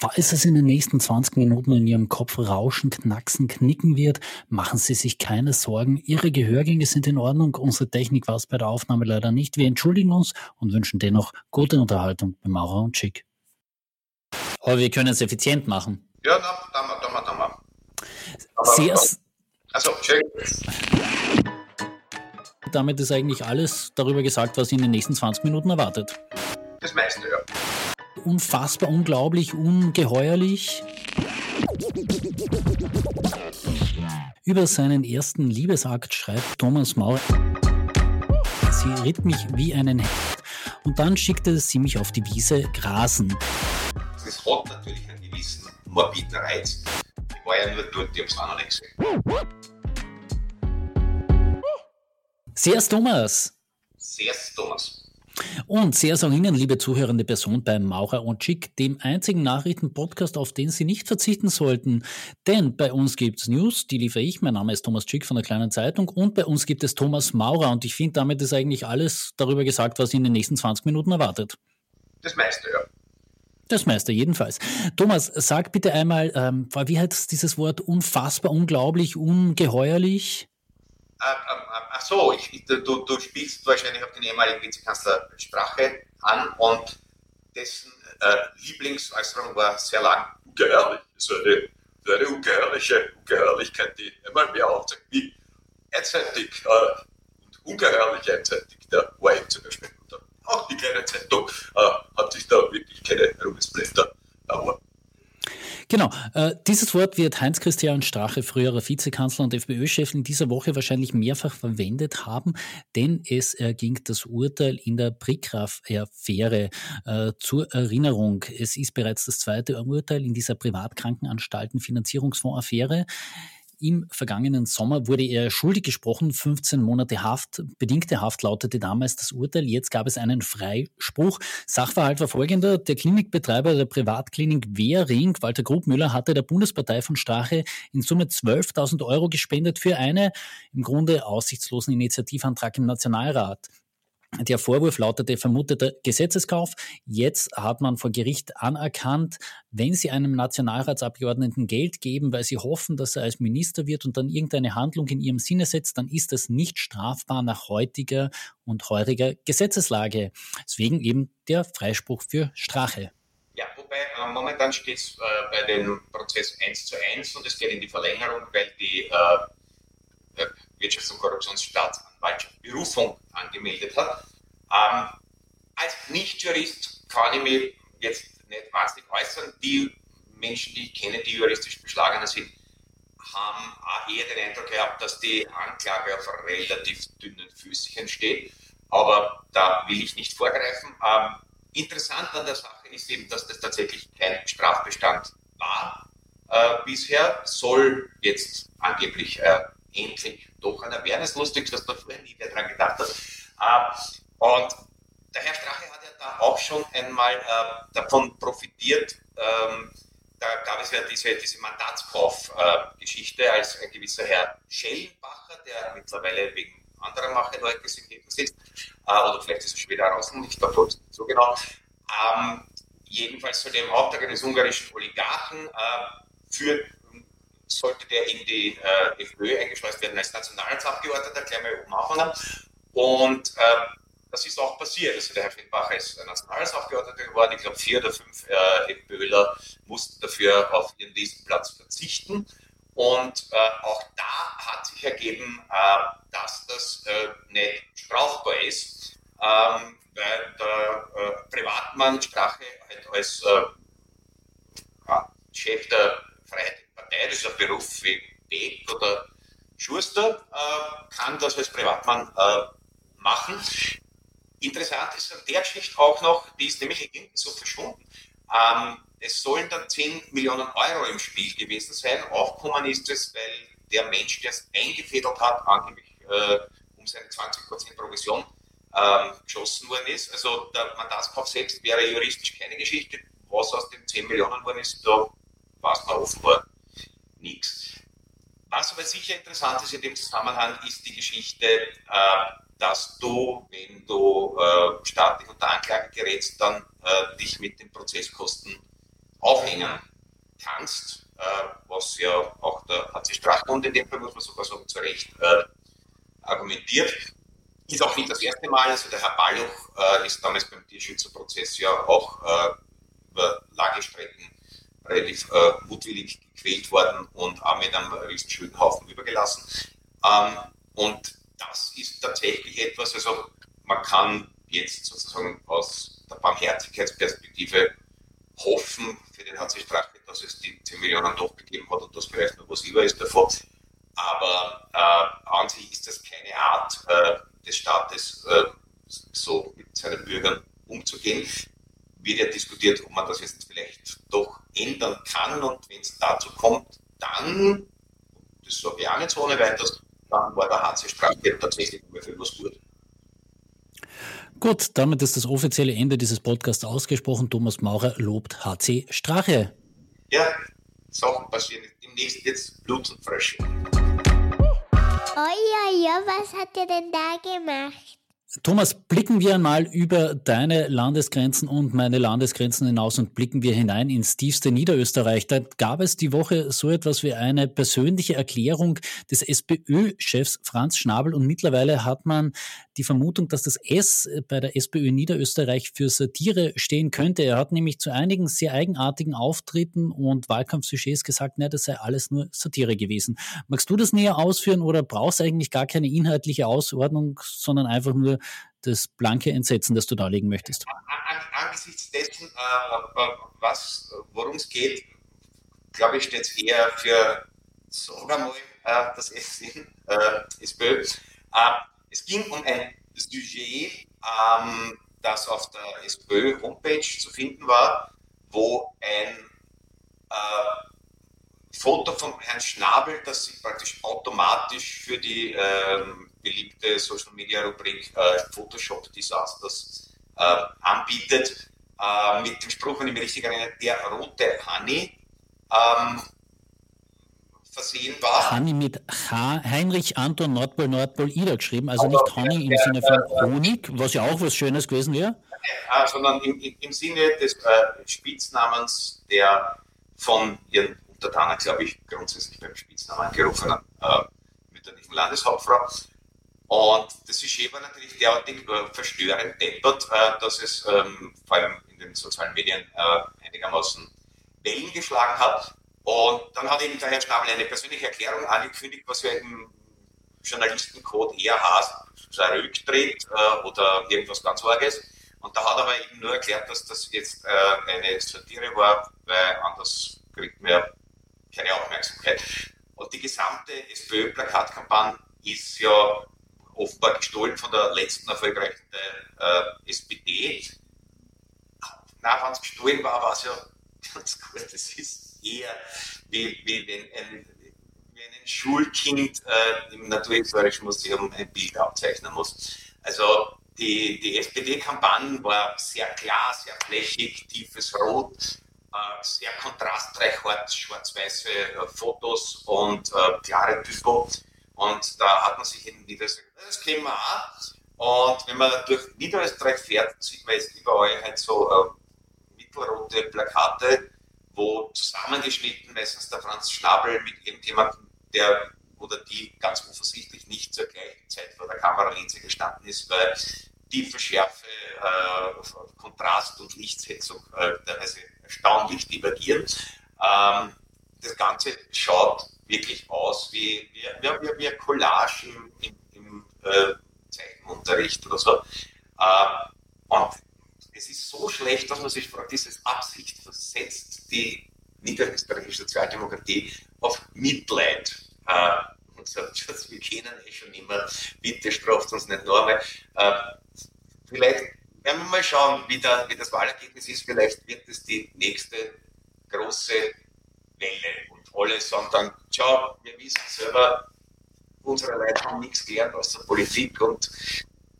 Falls es in den nächsten 20 Minuten in Ihrem Kopf rauschen, knacksen, knicken wird, machen Sie sich keine Sorgen. Ihre Gehörgänge sind in Ordnung. Unsere Technik war es bei der Aufnahme leider nicht. Wir entschuldigen uns und wünschen dennoch gute Unterhaltung bei Maurer und Schick. Aber wir können es effizient machen. Ja, da mal, da mal, da mal. Sehr, Also, schön. damit ist eigentlich alles darüber gesagt, was Sie in den nächsten 20 Minuten erwartet. Das meiste, ja. Unfassbar, unglaublich, ungeheuerlich. Über seinen ersten Liebesakt schreibt Thomas Maurer. Sie ritt mich wie einen Held und dann schickte sie mich auf die Wiese grasen. Das hat natürlich einen gewissen morbiden Reiz. Ich war ja nur dort, ich hab's auch noch nicht gesehen. Servus Thomas! Sehr Thomas. Und sehr auch Ihnen, liebe zuhörende Person bei Maurer und Schick, dem einzigen Nachrichtenpodcast, auf den Sie nicht verzichten sollten. Denn bei uns gibt's News, die liefere ich. Mein Name ist Thomas Schick von der Kleinen Zeitung und bei uns gibt es Thomas Maurer. Und ich finde, damit ist eigentlich alles darüber gesagt, was Sie in den nächsten 20 Minuten erwartet. Das meiste, ja. Das meiste jedenfalls. Thomas, sag bitte einmal, ähm, wie heißt dieses Wort unfassbar, unglaublich, ungeheuerlich? Ähm, ähm, ach so, ich, ich, du, du spielst wahrscheinlich auf den ehemaligen Vizekanzler Sprache an und dessen äh, Lieblingsäußerung war sehr lang ungeheuerlich. So eine, so eine ungeheuerliche Ungeheuerlichkeit, die einmal mehr aufzeigt, wie einseitig äh, und ungeheuerlich einseitig der eben zum Beispiel. Und auch die kleine Zeitung äh, hat sich da wirklich keine Ruhmesblätter erworben. Genau, äh, dieses Wort wird Heinz-Christian Strache, früherer Vizekanzler und FPÖ-Chef, in dieser Woche wahrscheinlich mehrfach verwendet haben, denn es erging das Urteil in der Prigraf-Affäre. Äh, zur Erinnerung, es ist bereits das zweite Urteil in dieser Privatkrankenanstalten-Finanzierungsfonds-Affäre. Im vergangenen Sommer wurde er schuldig gesprochen, 15 Monate Haft. Bedingte Haft lautete damals das Urteil. Jetzt gab es einen Freispruch. Sachverhalt war folgender. Der Klinikbetreiber der Privatklinik Wehring, Walter Grubmüller, hatte der Bundespartei von Strache in Summe 12.000 Euro gespendet für eine im Grunde aussichtslosen Initiativantrag im Nationalrat. Der Vorwurf lautete vermuteter Gesetzeskauf. Jetzt hat man vor Gericht anerkannt, wenn Sie einem Nationalratsabgeordneten Geld geben, weil Sie hoffen, dass er als Minister wird und dann irgendeine Handlung in Ihrem Sinne setzt, dann ist das nicht strafbar nach heutiger und heuriger Gesetzeslage. Deswegen eben der Freispruch für Strache. Ja, wobei äh, momentan steht es äh, bei dem Prozess 1 zu 1 und es geht in die Verlängerung, weil die äh, Wirtschafts- und Korruptionsstaatsanwaltschaft Berufung angemeldet hat. Ähm, als Nicht-Jurist kann ich mich jetzt nicht wahnsinnig äußern. Die Menschen, die ich kenne, die juristisch beschlagener sind, haben auch eher den Eindruck gehabt, dass die Anklage auf relativ dünnen Füßchen steht. Aber da will ich nicht vorgreifen. Ähm, interessant an der Sache ist eben, dass das tatsächlich kein Strafbestand war. Äh, bisher soll jetzt angeblich äh, endlich doch. Es ist lustig, dass da vorher nie wer dran gedacht hat. Äh, und der Herr Strache hat ja da auch schon einmal äh, davon profitiert. Ähm, da gab es ja diese, diese Mandatskauf-Geschichte, äh, als ein gewisser Herr Schellenbacher, der mittlerweile wegen anderer Macheleute im Leben sitzt, äh, oder vielleicht ist er schon wieder draußen, ich glaube so genau. Ähm, jedenfalls zu dem Auftrag eines ungarischen Oligarchen äh, führt sollte der in die äh, FPÖ eingeschleust werden als Nationalratsabgeordneter, gleich mal oben anfangen. Und äh, das ist auch passiert. Also der Herr Feldbacher ist Nationalratsabgeordneter geworden. Ich glaube, vier oder fünf äh, FPÖler mussten dafür auf ihren Listenplatz verzichten. Und äh, auch da hat sich ergeben, äh, dass das äh, nicht strafbar ist, ähm, weil der äh, Privatmann Strache halt als Chef der Freiheitlichen Ein Beruf wie Beck oder Schuster, kann das als Privatmann machen. Interessant ist an der Geschichte auch noch, die ist nämlich hinten so verschwunden. Ähm, es sollen dann 10 Millionen Euro im Spiel gewesen sein. Aufgekommen ist es, weil der Mensch, der es eingefädelt hat, angeblich äh, um seine 20% Provision ähm, geschossen worden ist. Also der Mandatskauf selbst wäre juristisch keine Geschichte. Was aus den 10 Millionen worden ist, da weiß man offenbar nichts. Was aber sicher interessant ist in dem Zusammenhang, ist die Geschichte, äh, dass du, wenn du äh, staatlich unter Anklage gerätst, dann äh, dich mit den Prozesskosten aufhängen kannst, äh, was ja auch der HC Strachbund in dem Fall, muss man sogar sagen, zu Recht äh, argumentiert. Ist auch nicht das erste Mal, also der Herr Balluch äh, ist damals beim Tierschützerprozess ja auch über Lagestrecken relativ äh, mutwillig gequält worden und auch mit einem riesen Schuldenhaufen übergelassen. Ähm, und das ist tatsächlich etwas, also man kann jetzt sozusagen aus der Barmherzigkeitsperspektive hoffen für den HC Strache, dass es die 10 Millionen doch gegeben hat und das vielleicht noch was über ist davon. Aber äh, an sich ist das keine Art äh, des Staates, äh, so mit seinen Bürgern umzugehen. Wird ja diskutiert, ob man das jetzt vielleicht doch ändern kann und wenn es dazu kommt, dann, das sage ich auch nicht so ohne weiteres, dann war der HC Strache tatsächlich ungefähr was gut. Gut, damit ist das offizielle Ende dieses Podcasts ausgesprochen. Thomas Maurer lobt HC Strache. Ja, Sachen passieren. Demnächst jetzt Blut und Frösche. Oh ja, ja, was hat er denn da gemacht? Thomas, blicken wir einmal über deine Landesgrenzen und meine Landesgrenzen hinaus und blicken wir hinein ins tiefste Niederösterreich. Da gab es die Woche so etwas wie eine persönliche Erklärung des SPÖ-Chefs Franz Schnabel und mittlerweile hat man die Vermutung, dass das S bei der SPÖ Niederösterreich für Satire stehen könnte. Er hat nämlich zu einigen sehr eigenartigen Auftritten und Wahlkampfsujets gesagt, ne, das sei alles nur Satire gewesen. Magst du das näher ausführen oder brauchst du eigentlich gar keine inhaltliche Ausordnung, sondern einfach nur das blanke Entsetzen, das du darlegen möchtest? Angesichts dessen, äh, worum es geht, glaube ich, steht es eher für, mal, äh, das S in äh, SPÖ. Äh, es ging um ein Sujet, ähm, das auf der SPÖ-Homepage zu finden war, wo ein äh, Foto von Herrn Schnabel, das sich praktisch automatisch für die ähm, beliebte Social Media Rubrik äh, Photoshop Disasters äh, anbietet, äh, mit dem Spruch, wenn ich mich richtig erinnere, der rote Honey ähm, versehen war. Honey mit H, Heinrich Anton Nordpol Nordpol Ida geschrieben, also nicht Honey im Sinne von Honig, was ja auch was Schönes gewesen wäre. sondern im, im Sinne des äh, Spitznamens der von ihren Untertanen, glaube ich, grundsätzlich beim Spitznamen gerufenen äh, mütterlichen Landeshauptfrau. Und das Sujet war natürlich derartig äh, verstörend deppert, äh, dass es ähm, vor allem in den sozialen Medien äh, einigermaßen Wellen geschlagen hat. Und dann hat eben der Herr Schnabel eine persönliche Erklärung angekündigt, was ja im Journalistencode eher heißt, Rücktritt äh, oder irgendwas ganz Arges. Und da hat er aber eben nur erklärt, dass das jetzt äh, eine Satire war, weil anders kriegt man keine Aufmerksamkeit. Und die gesamte SPÖ-Plakatkampagne ist ja offenbar gestohlen von der letzten erfolgreichen äh, SPD. Na, wenn es gestohlen war, war es ja ganz gut. Das ist eher wie, wie wenn ein, wie ein Schulkind äh, im Naturhistorischen Museum ein Bild abzeichnen muss. Also die, die SPD-Kampagne war sehr klar, sehr flächig, tiefes Rot, äh, sehr kontrastreich, schwarz-weiße äh, Fotos und äh, klare Typo. Und da hat man sich in Niederösterreich, das kennen wir auch. Und wenn man durch Niederösterreich fährt, sieht man jetzt überall halt so äh, mittelrote Plakate, wo zusammengeschnitten meistens der Franz Schnabel mit irgendjemandem, der oder die ganz offensichtlich nicht zur gleichen Zeit vor der Kameralinse gestanden ist, weil tiefe Schärfe, äh, Kontrast und Lichtsetzung äh, teilweise erstaunlich divergieren. Ähm, das Ganze schaut wirklich aus wie, wie, wie, wie ein Collage im, im, äh, Zeichenunterricht oder so. Äh, und es ist so schlecht, dass man sich fragt, dieses Absicht versetzt die niederösterreichische Sozialdemokratie auf Mitleid. Äh, und sagt, wir kennen eh schon immer, bitte straft uns nicht noch einmal. Äh, vielleicht werden wir mal schauen, wie, der, wie das Wahlergebnis ist. Vielleicht wird es die nächste große Welle alle sagen dann, tja, wir wissen selber, unsere Leute haben nichts gelernt aus der Politik und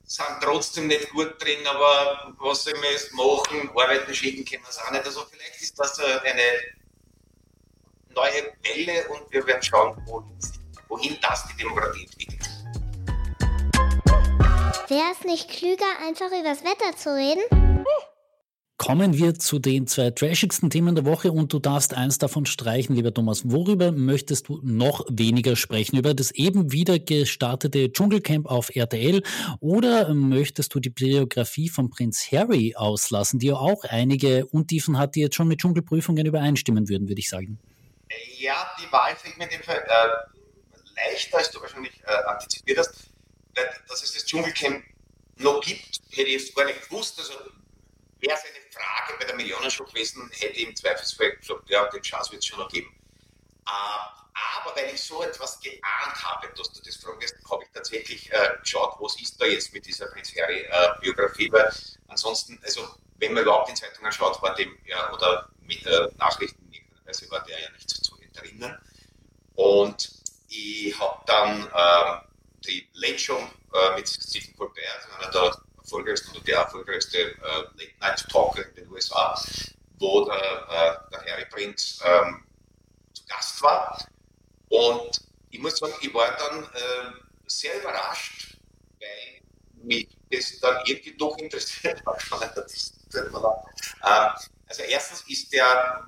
sind trotzdem nicht gut drin, aber was sollen wir jetzt machen? Arbeiten schicken können wir es auch nicht. Also vielleicht ist das eine neue Welle und wir werden schauen, wohin das die Demokratie entwickelt. Wäre es nicht klüger, einfach über das Wetter zu reden? Kommen wir zu den zwei trashigsten Themen der Woche und du darfst eins davon streichen, lieber Thomas. Worüber möchtest du noch weniger sprechen? Über das eben wieder gestartete Dschungelcamp auf RTL oder möchtest du die Biografie von Prinz Harry auslassen, die ja auch einige Untiefen hat, die jetzt schon mit Dschungelprüfungen übereinstimmen würden, würde ich sagen? Ja, die Wahl fällt mir in dem Fall äh, leichter, als du wahrscheinlich äh, antizipiert hast. Dass es das Dschungelcamp noch gibt, hätte ich gar nicht gewusst. Also wäre es eine Frage bei der Millionenshow gewesen, hätte ich im Zweifelsfall gesagt, ja, den Chance wird es schon noch geben. Uh, aber weil ich so etwas geahnt habe, dass du das fragst, habe ich tatsächlich äh, geschaut, was ist da jetzt mit dieser Prinz Harry-Biografie, äh, weil ansonsten, also wenn man überhaupt in Zeitungen schaut, war dem, ja, oder mit äh, Nachrichten, also war der ja nicht zu entrinnen. Und ich habe dann ähm, die Late Show äh, mit Stephen Colbert, einer der erfolgreichste oder der erfolgreichste äh, Late Night Talker in den USA, wo der, äh, der Harry Prinz ähm, zu Gast war. Und ich muss sagen, ich war dann äh, sehr überrascht, weil mich das dann irgendwie doch interessiert hat. Ähm, also erstens ist der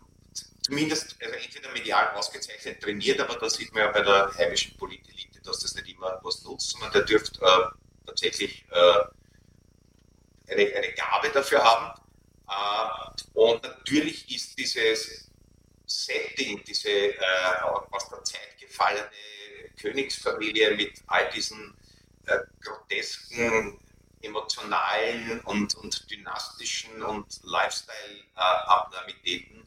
zumindest also entweder medial ausgezeichnet trainiert, aber da sieht man ja bei der heimischen Politelite, dass das nicht immer was nutzt, sondern der dürfte äh, tatsächlich äh, eine, eine Gabe dafür haben. Äh, und natürlich ist dieses Setting, diese äh, aus der Zeit gefallene Königsfamilie mit all diesen äh, grotesken, emotionalen und, und dynastischen und Lifestyle-Abnormitäten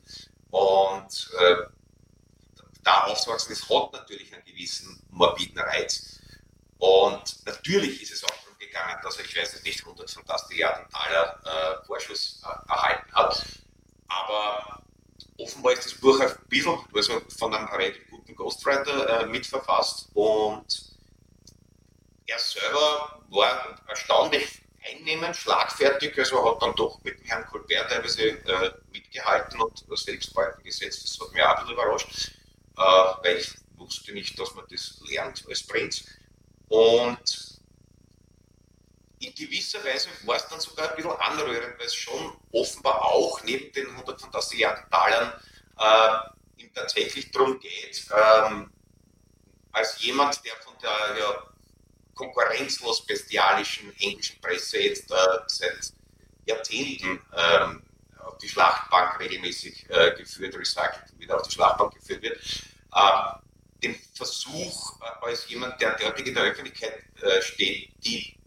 und äh, da aufzuwachsen, das hat natürlich einen gewissen morbiden Reiz. Und natürlich ist es auch gegangen, dass er, ich weiß nicht, 100 Fantastilliarden Dollar äh, Vorschuss äh, erhalten hat. Aber offenbar ist das Buch ein bisschen also von einem relativ guten Ghostwriter äh, mitverfasst und er selber war erstaunlich einnehmend, schlagfertig, also hat dann doch mit dem Herrn Colbert teilweise äh, mitgehalten und das Selbstbalken gesetzt, das hat mich auch ein bisschen überrascht, äh, weil ich wusste nicht, dass man das lernt als Prinz. Und in gewisser Weise war es dann sogar ein bisschen anrührend, weil es schon offenbar auch neben den 100 Fantastilliarden Talern äh, tatsächlich darum geht, ähm, als jemand, der von der ja, konkurrenzlos bestialischen englischen Presse jetzt äh, seit Jahrzehnten ähm, auf die Schlachtbank regelmäßig äh, geführt, recycelt wieder auf die Schlachtbank geführt wird, äh, den Versuch, äh, als jemand, der derartig in der Öffentlichkeit äh, steht, die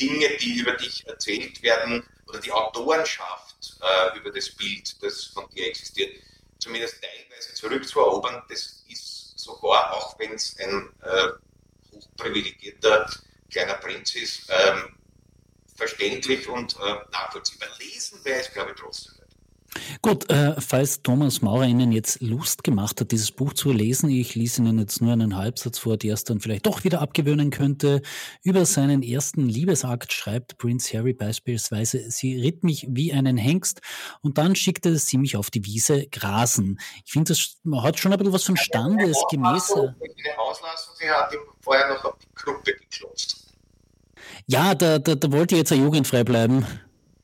Dinge, die über dich erzählt werden oder die Autorenschaft äh, über das Bild, das von dir existiert, zumindest teilweise zurückzuerobern, das ist sogar, auch wenn es ein äh, hochprivilegierter kleiner Prinz ist, ähm, verständlich und äh, nachvollziehbar. Lesen wäre es, glaube ich, trotzdem. Gut, äh, falls Thomas Maurer Ihnen jetzt Lust gemacht hat, dieses Buch zu lesen, ich lese Ihnen jetzt nur einen Halbsatz vor, der es dann vielleicht doch wieder abgewöhnen könnte. Über seinen ersten Liebesakt schreibt Prince Harry beispielsweise, sie ritt mich wie einen Hengst und dann schickte sie mich auf die Wiese grasen. Ich finde, das hat schon ein bisschen was von Standesgemäß. Sie hat ihm vorher noch auf die Gruppe geklopft. Ja, da, da, da wollte jetzt ja jugendfrei bleiben.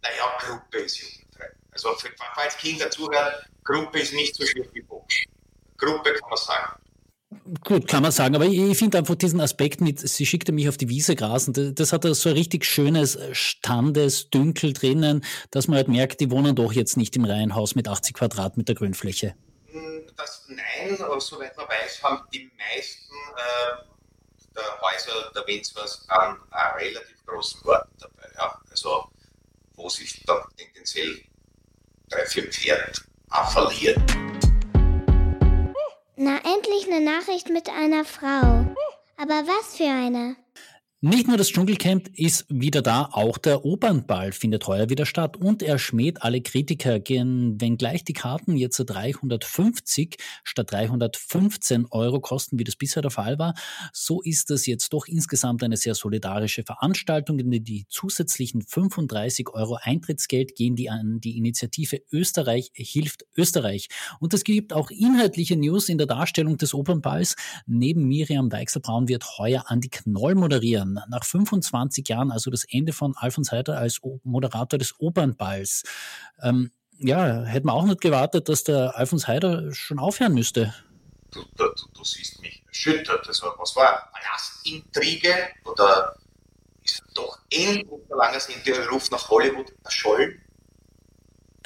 Naja, Gruppe ist jugendfrei. Also falls Kinder zuhören, Gruppe ist nicht so schlimm wie Box. Gruppe kann man sagen. Gut, kann man sagen, aber ich finde einfach diesen Aspekt mit, sie schickte mich auf die Wiese grasen, das, das hat so ein richtig schönes Standesdünkel drinnen, dass man halt merkt, die wohnen doch jetzt nicht im Reihenhaus mit 80 Quadratmeter Grünfläche. Hm, das, nein, aber soweit man weiß, haben die meisten äh, der Häuser der Winzers einen, einen relativ großen Garten dabei. Ja? Also, wo sich dann tendenziell drei, vier Pferde verlieren. Na, endlich eine Nachricht mit einer Frau. Aber was für eine? Nicht nur das Dschungelcamp ist wieder da, auch der Opernball findet heuer wieder statt und er schmäht alle Kritiker, wenngleich die Karten jetzt 350 statt 315 Euro kosten, wie das bisher der Fall war, so ist das jetzt doch insgesamt eine sehr solidarische Veranstaltung, denn die zusätzlichen 35 Euro Eintrittsgeld gehen die an die Initiative Österreich hilft Österreich. Und es gibt auch inhaltliche News in der Darstellung des Opernballs. Neben Miriam Weichselbraun wird heuer Andi Knoll moderieren. Jahren, nach 25 Jahren, also das Ende von Alfons Heider als Moderator des Opernballs. Ähm, ja, hätte man auch nicht gewartet, dass der Alfons Heider schon aufhören müsste. Du, du, du siehst mich erschüttert. Also, was war Gasintrige oder ist doch endlich, solange sind der Ruf nach Hollywood erschollen?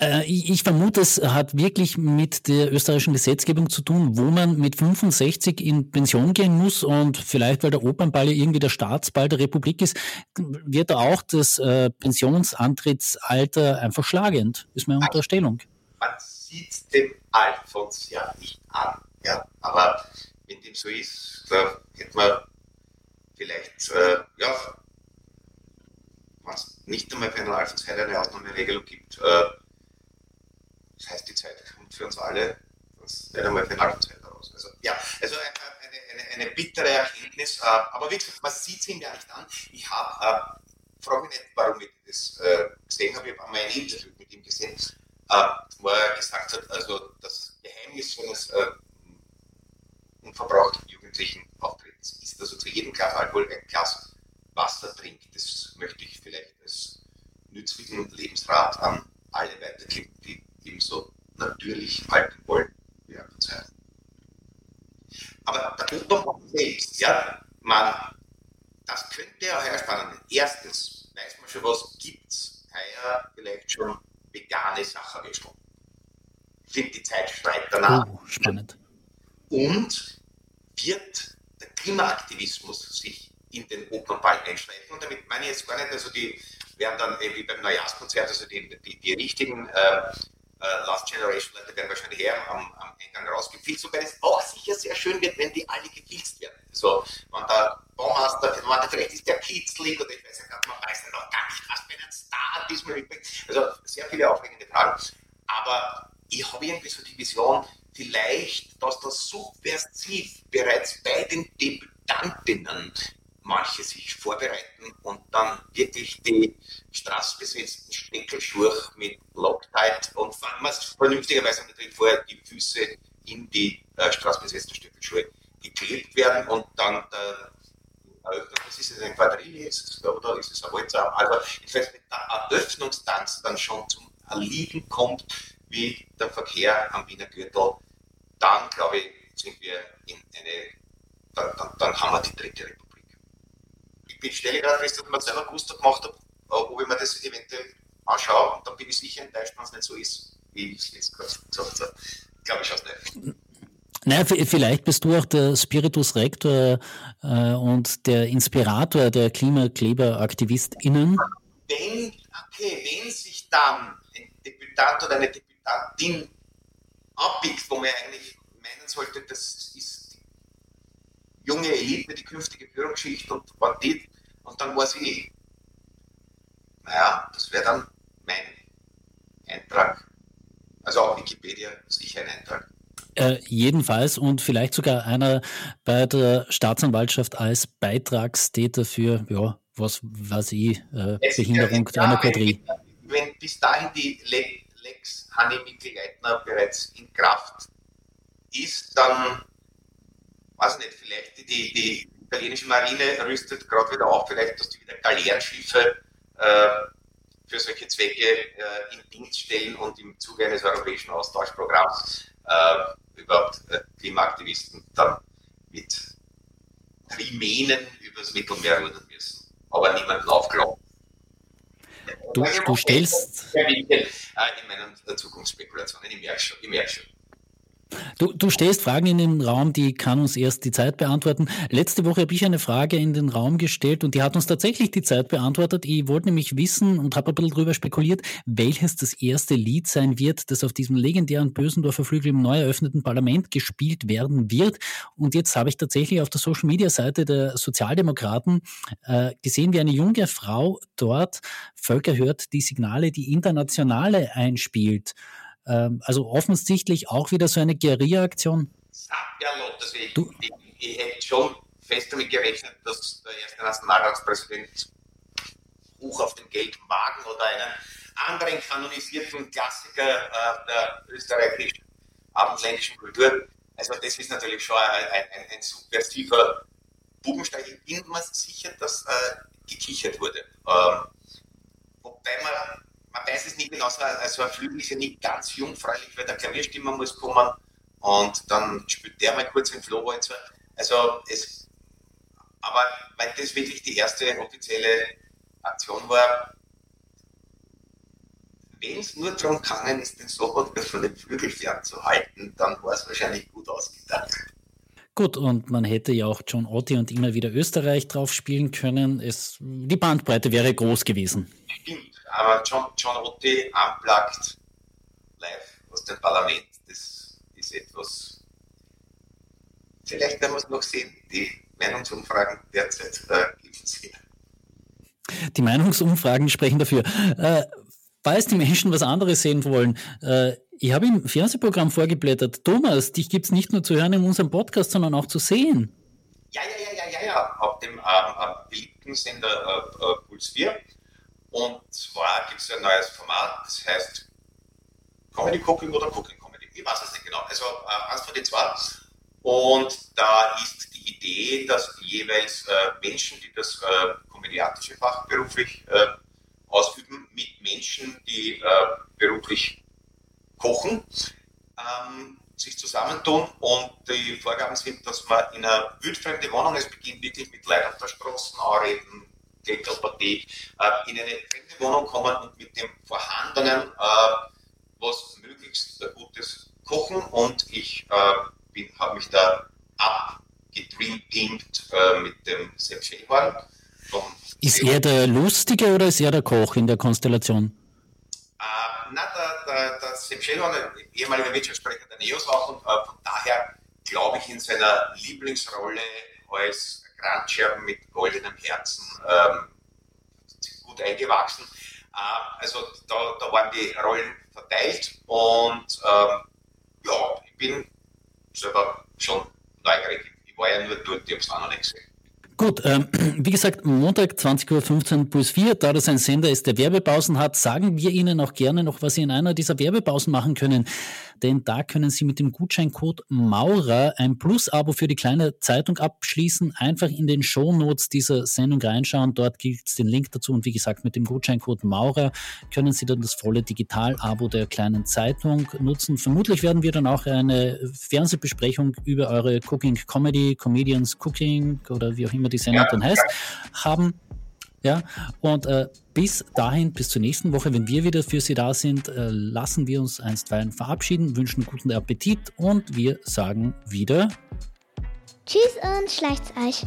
Äh, ich vermute, es hat wirklich mit der österreichischen Gesetzgebung zu tun, wo man mit 65 in Pension gehen muss und vielleicht, weil der Opernball ja irgendwie der Staatsball der Republik ist, wird da auch das äh, Pensionsantrittsalter einfach schlagend, ist meine Unterstellung. Man sieht dem Alfons ja nicht an, ja, aber wenn dem so ist, da hätte man vielleicht, äh, ja, was nicht einmal für einen Alfons Heiler eine Ausnahmeregelung gibt, äh, das heißt, die Zeit kommt für uns alle, das nicht einmal für Zeit heraus. Also, ja, also eine, eine, eine bittere Erkenntnis, äh, aber wie gesagt, man sieht es ihm ja nicht an. Ich habe, äh, frage mich nicht, warum ich das äh, gesehen habe, ich habe einmal ein Interview mit ihm gesehen, äh, wo er gesagt hat, also das Geheimnis eines äh, unverbrauchten jugendlichen Auftretens ist, dass er zu jedem Glas Alkohol ein Glas Wasser trinkt. Das möchte ich vielleicht als nützlichen Lebensrat an alle weitergeben, die ebenso natürlich halten wollen wie Zeit. Aber der Unterbau selbst, ja, man, das könnte ja heuer spannend. Erstens weiß man schon, was gibt es heuer vielleicht schon vegane Sacherwürstel. Ich finde, die Zeit schreit danach. Oh, spannend. Und wird der Klimaaktivismus sich in den Opernball einschreiten. Und damit meine ich jetzt gar nicht, also die werden dann wie beim Neujahrskonzert, also die, die, die richtigen äh, äh, Last Generation Leute werden wahrscheinlich eher am, am Eingang rausgefilzt, wobei es auch sicher sehr schön wird, wenn die alle gefilzt werden. Also, wenn der Baumaster, wenn da vielleicht ist der kitzlig oder ich weiß ja man weiß ja noch gar nicht, was für ein Star diesmal übrig. Also, sehr viele aufregende Fragen. Aber ich habe irgendwie so die Vision, vielleicht, dass das subversiv bereits bei den Debütantinnen manche sich vorbereiten und dann wirklich die straßbesetzten Steckelschuhe mit Loctite und vernünftigerweise natürlich vorher die Füße in die äh, straßbesetzten Steckelschuhe geklebt werden und dann der was ist es, ein Quadrille oder ist es ein Walzer? Also, weiß, wenn der Eröffnungstanz dann schon zum Erliegen kommt, wie der Verkehr am Wiener Gürtel, dann glaube ich, sind wir in eine, dann, dann, dann haben wir die dritte Republik ich stelle gerade fest, dass man selber gewusst gemacht hat, äh, ob ich mir das eventuell anschaue und dann bin ich sicher enttäuscht, wenn es nicht so ist, wie ich es jetzt gerade gesagt habe. Glaube ich auch nicht. Naja, vielleicht bist du auch der Spiritus Rector äh, und der Inspirator der KlimakleberaktivistInnen. Wenn, okay, wenn sich dann ein Debütant oder eine Debütantin abbiegt, wo man eigentlich meinen sollte, das ist die junge Elite, die künftige Führungsschicht und wenn die und dann war sie, naja, das wäre dann mein Eintrag. Also auf Wikipedia sicher ein Eintrag. Äh, jedenfalls und vielleicht sogar einer bei der Staatsanwaltschaft als Beitragstäter für, ja, was weiß ich, äh, Behinderung ja, einer Quadrie. Wenn, wenn, bis dahin die Lex Hanni Mikl-Leitner bereits in Kraft ist, dann, weiß nicht, vielleicht die, die italienische Marine rüstet gerade wieder auf, vielleicht, dass die wieder Galeerenschiffe äh, für solche Zwecke äh, in Dienst stellen und im Zuge eines europäischen Austauschprogramms äh, überhaupt äh, Klimaaktivisten dann mit Trimenen übers Mittelmeer rudern müssen. Aber niemanden aufgelaufen. Du, du stellst. In meinen Zukunftsspekulationen, ich merke schon. Ich merke schon. Du, du stellst Fragen in den Raum, die kann uns erst die Zeit beantworten. Letzte Woche habe ich eine Frage in den Raum gestellt und die hat uns tatsächlich die Zeit beantwortet. Ich wollte nämlich wissen und habe ein bisschen drüber spekuliert, welches das erste Lied sein wird, das auf diesem legendären Bösendorfer Flügel im neu eröffneten Parlament gespielt werden wird. Und jetzt habe ich tatsächlich auf der Social Media Seite der Sozialdemokraten äh, gesehen, wie eine junge Frau dort Völker hört, die Signale, die Internationale einspielt. Ähm, also offensichtlich auch wieder so eine Guerilla-Aktion. Du? Ich, ich, hätte schon fest damit gerechnet, dass der erste Nationalratspräsident hoch auf dem gelben Wagen oder einen anderen kanonisierten Klassiker äh, der österreichischen abendländischen Kultur. Also das ist natürlich schon ein, ein, ein subversiver Bubenstein, ich bin mir sicher, dass äh, gekichert wurde. Ähm, wobei man, man weiß es nicht genau, also ein Flügel ist ja nicht ganz jungfräulich, weil der Klavierstimmer muss kommen und dann spielt der mal kurz den Flohwalzer. Also es, aber weil das wirklich die erste offizielle Aktion war, wenn es nur darum gegangen ist, den Sobotka von den Flügel fernzuhalten, dann war es wahrscheinlich gut ausgedacht. Gut, und man hätte ja auch John Otti und immer wieder Österreich drauf spielen können. Es, die Bandbreite wäre groß gewesen. Stimmt, aber John, John Otti unplugged live aus dem Parlament, das ist etwas. Vielleicht werden wir es noch sehen. Die Meinungsumfragen derzeit äh, gibt es hier. Die Meinungsumfragen sprechen dafür. Äh, falls die Menschen was anderes sehen wollen, äh, ich habe im Fernsehprogramm vorgeblättert. Thomas, dich gibt es nicht nur zu hören in unserem Podcast, sondern auch zu sehen. Ja, ja, ja, ja, ja, ja. Auf dem ähm, beliebten Sender äh, äh, Puls 4. Und zwar gibt es ein neues Format, das heißt Comedy Cooking oder Cooking Comedy. Ich weiß es nicht genau. Also äh, eins von den zwei. Und da ist die Idee, dass jeweils äh, Menschen, die das äh, komödiatische Fach beruflich äh, ausüben, mit Menschen, die äh, beruflich kochen, ähm, sich zusammentun und die Vorgaben sind, dass man in einer wildfremde Wohnung, es beginnt wirklich mit Leuten auf der Straße, Anreden, Kletterpartie, äh, in eine fremde Wohnung kommen und mit dem Vorhandenen äh, was möglichst Gutes kochen und ich äh, habe mich da abgedreamt äh, mit dem Sepp Schellhorn. Ist er der Lustige oder ist er der Koch in der Konstellation? Äh, na, der, der, der Sepp Schellhorn, ehemaliger Wirtschaftssprecher der NEOS auch und äh, von daher glaube ich in seiner Lieblingsrolle als Grandscherben mit goldenem Herzen ähm, gut eingewachsen. Äh, also da, da waren die Rollen verteilt und ähm, ja, ich bin selber schon neugierig. Ich war ja nur dort, ich habe es auch noch nicht gesehen. Gut, ähm, wie gesagt, Montag 20.15 Uhr plus 4, da das ein Sender ist, der Werbepausen hat, sagen wir Ihnen auch gerne noch, was Sie in einer dieser Werbepausen machen können. Denn da können Sie mit dem Gutscheincode Maurer ein Plus-Abo für die kleine Zeitung abschließen. Einfach in den Shownotes dieser Sendung reinschauen. Dort gibt es den Link dazu. Und wie gesagt, mit dem Gutscheincode Maurer können Sie dann das volle Digital-Abo der kleinen Zeitung nutzen. Vermutlich werden wir dann auch eine Fernsehbesprechung über eure Cooking Comedy, Comedians Cooking oder wie auch immer die Sendung ja, dann heißt, ja. haben. Ja, und äh, bis dahin, bis zur nächsten Woche, wenn wir wieder für Sie da sind, äh, lassen wir uns einstweilen verabschieden, wünschen guten Appetit und wir sagen wieder Tschüss und schleicht's euch.